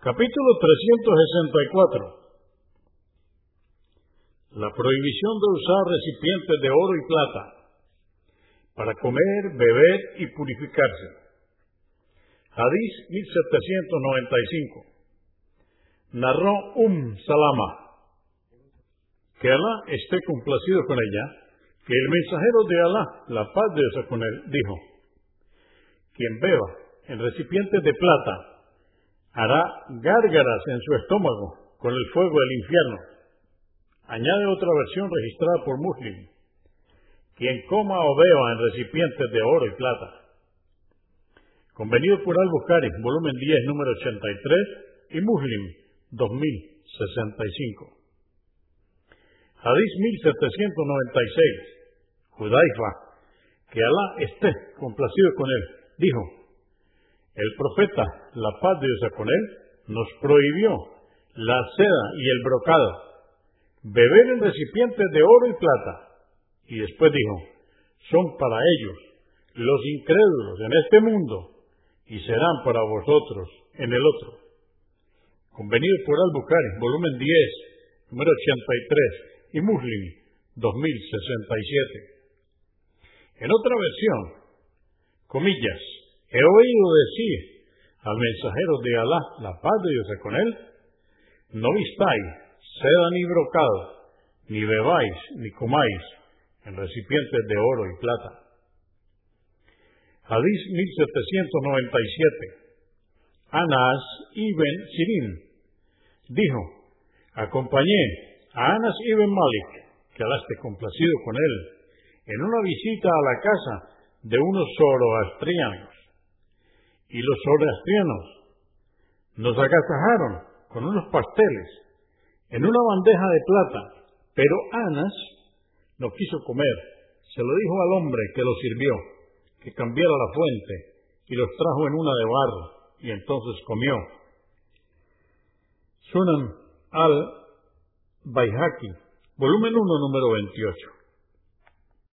Capítulo 364. La prohibición de usar recipientes de oro y plata para comer, beber y purificarse. Hadís 1795. Narró Um Salama, que Alá esté complacido con ella, que el mensajero de Alá, la paz de Dios con él, dijo, quien beba en recipientes de plata hará gárgaras en su estómago con el fuego del infierno. Añade otra versión registrada por Muslim. Quien coma o beba en recipientes de oro y plata. Convenido por Al-Bukhari, volumen 10, número 83, y Muslim, 2065. Hadís 1796. Judaifa, que Alá esté complacido con él, dijo, el profeta, la paz de Dios con él, nos prohibió la seda y el brocado, beber en recipientes de oro y plata. Y después dijo, son para ellos los incrédulos en este mundo y serán para vosotros en el otro. Convenido por Al-Bukhari, volumen 10, número 83, y Muslim, 2067. En otra versión, comillas, He oído decir al mensajero de Alá, la paz de Dios es con él, no vistáis seda ni brocado, ni bebáis ni comáis en recipientes de oro y plata. Hadís 1797. Anas ibn Sirin dijo, acompañé a Anas ibn Malik, que Alá esté complacido con él, en una visita a la casa de unos zoroastrianos y los zoroastrianos nos agasajaron con unos pasteles en una bandeja de plata, pero Anas no quiso comer. Se lo dijo al hombre que lo sirvió, que cambiara la fuente y los trajo en una de barro, y entonces comió. Sunan al Baihaki, volumen 1, número 28.